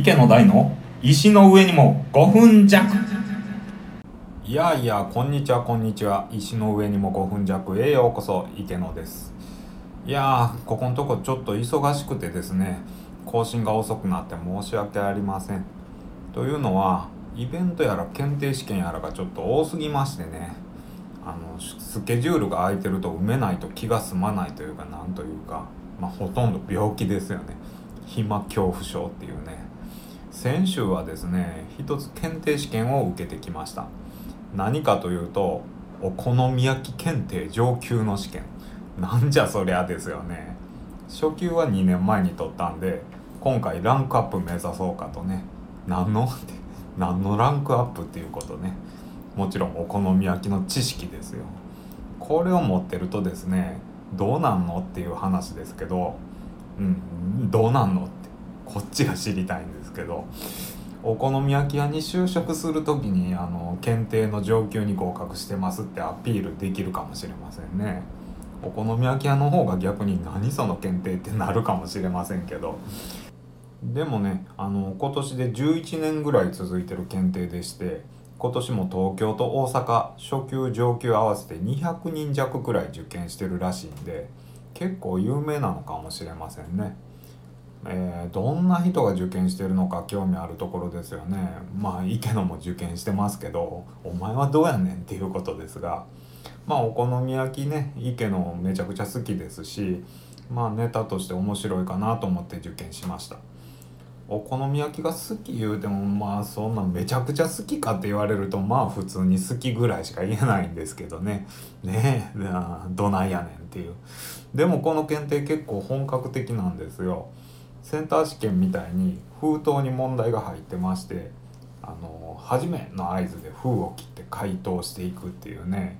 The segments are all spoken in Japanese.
池の台の石の上にも5分弱。いやいやこんにちはこんにちは。石の上にも5分弱。へようこそ池野です。いやーここのとこちょっと忙しくてですね更新が遅くなって申し訳ありません。というのはイベントやら検定試験やらがちょっと多すぎましてねあのスケジュールが空いてると埋めないと気が済まないというかなんというかまあほとんど病気ですよね。暇恐怖症っていうね。先週はですね一つ検定試験を受けてきました。何かというとお好み焼き検定上級の試験。なんじゃそりゃですよね。初級は2年前に取ったんで今回ランクアップ目指そうかとね。何のって 何のランクアップっていうことね。もちろんお好み焼きの知識ですよ。これを持ってるとですねどうなんのっていう話ですけどうんどうなんのってこっちが知りたいんですけどお好み焼き屋に就職する時にあの検定の上級に合格してますってアピールできるかもしれませんねお好み焼き屋の方が逆に何その検定ってなるかもしれませんけどでもねあの今年で11年ぐらい続いてる検定でして今年も東京と大阪初級上級合わせて200人弱くらい受験してるらしいんで結構有名なのかもしれませんね。えー、どんな人が受験してるのか興味あるところですよね。まあ池野も受験してますけどお前はどうやねんっていうことですが。まあお好み焼きね池野めちゃくちゃ好きですしまあネタとして面白いかなと思って受験しました。お好み焼きが好き言うてもまあそんなめちゃくちゃ好きかって言われるとまあ普通に好きぐらいしか言えないんですけどね。ねえどないやねんっていう。でもこの検定結構本格的なんですよ。センター試験みたいに封筒に問題が入ってましてあの初めの合図で封を切って回答していくっていうね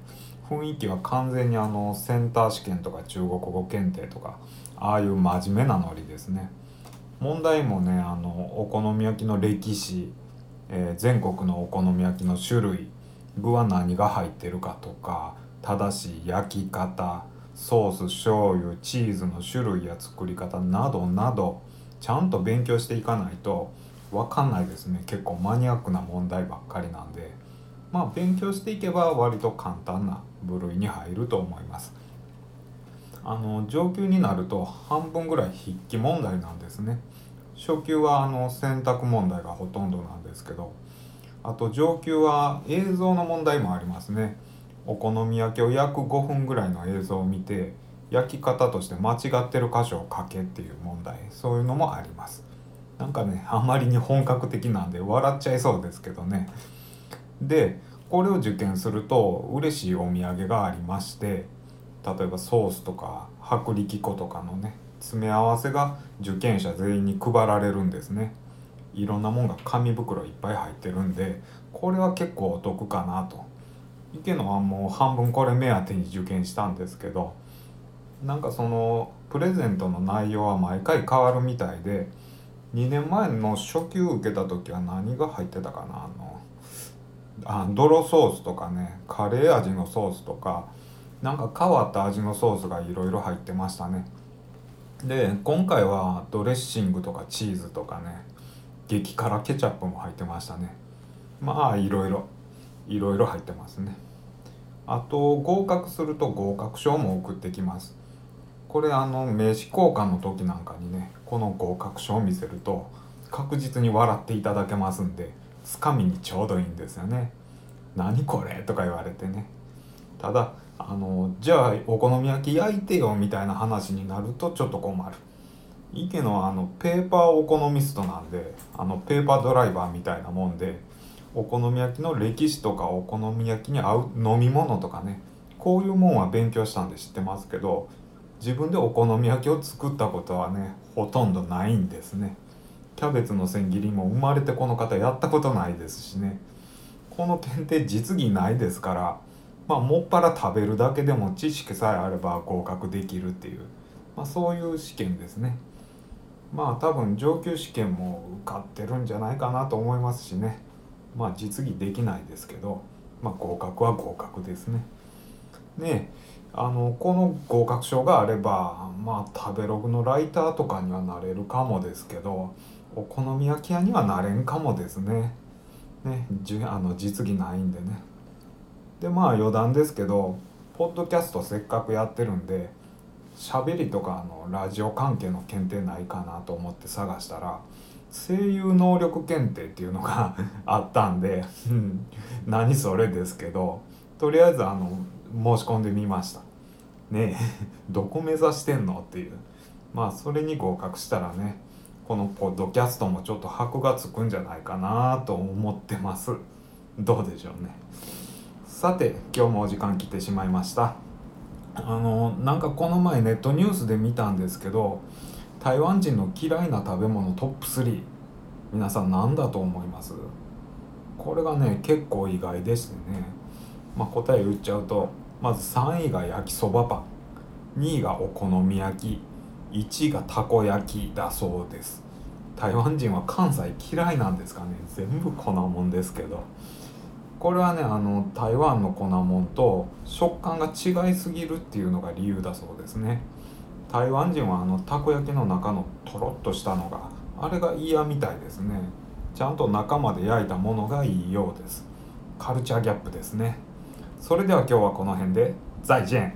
雰囲気は完全にあのセンター試験とか中国語検定とかああいう真面目なノリですね。問題もねあのお好み焼きの歴史、えー、全国のお好み焼きの種類具は何が入ってるかとか正しい焼き方ソース醤油チーズの種類や作り方などなどちゃんと勉強していかないと分かんないですね。結構マニアックな問題ばっかりなんで。まあ勉強していけば割と簡単な部類に入ると思います。あの上級になると半分ぐらい筆記問題なんですね。初級はあの選択問題がほとんどなんですけど。あと上級は映像の問題もありますね。お好み焼きを焼く5分ぐらいの映像を見て焼き方として間違ってる箇所を書けっていう問題そういうのもあります。なんかねあまりに本格的なんで笑っちゃいそうですけどね。でこれを受験すると嬉しいお土産がありまして例えばソースとか薄力粉とかのね詰め合わせが受験者全員に配られるんですね。いろんなもんが紙袋いっぱい入ってるんでこれは結構お得かなと。池野はもう半分これ目当てに受験したんですけどなんかそのプレゼントの内容は毎回変わるみたいで2年前の初級受けた時は何が入ってたかなあのあ泥ソースとかねカレー味のソースとかなんか変わった味のソースがいろいろ入ってましたね。で今回はドレッシングとかチーズとかね激辛ケチャップも入ってましたね。まあいろいろいろいろ入ってますね。あと合格すると合格証も送ってきます。これあの名刺交換の時なんかにねこの合格書を見せると確実に笑っていただけますんでつかみにちょうどいいんですよね。何これとか言われてね。ただあのじゃあお好み焼き焼いてよみたいな話になるとちょっと困る。池のあのペーパーオコノミストなんであのペーパードライバーみたいなもんでお好み焼きの歴史とかお好み焼きに合う飲み物とかねこういうもんは勉強したんで知ってますけど自分でお好み焼きを作ったことはねほとんどないんですね。キャベツの千切りも生まれてこの方やったことないですしね。この検定実技ないですからまあもっぱら食べるだけでも知識さえあれば合格できるっていう、まあ、そういう試験ですね。まあ多分上級試験も受かってるんじゃないかなと思いますしね。まあ実技できないですけどまあ合格は合格ですね。ねあのこの合格証があればまあ食べログのライターとかにはなれるかもですけどお好み焼き屋にはなれんかもですね。ねじあの実技ないんでね。でまあ余談ですけどポッドキャストせっかくやってるんで喋りとかあのラジオ関係の検定ないかなと思って探したら声優能力検定っていうのが あったんで何それですけどとりあえずあの申し込んでみました。ねえ どこ目指してんのっていう。まあそれに合格したらねこのポッドキャストもちょっと箔がつくんじゃないかなと思ってます。どうでしょうね。さて今日もお時間来てしまいました。あのなんかこの前ネットニュースで見たんですけど台湾人の嫌いな食べ物トップ3皆さん何だと思います？これがね結構意外でしてね、まあ、答え言っちゃうとまず3位が焼きそばパン。2位がお好み焼き。1位がたこ焼きだそうです。台湾人は関西嫌いなんですかね。全部粉もんですけど。これはねあの台湾の粉もんと食感が違いすぎるっていうのが理由だそうですね。台湾人はあのたこ焼きの中のとろっとしたのがあれが嫌みたいですね。ちゃんと中まで焼いたものがいいようです。カルチャーギャップですね。それでは今日はこの辺で再见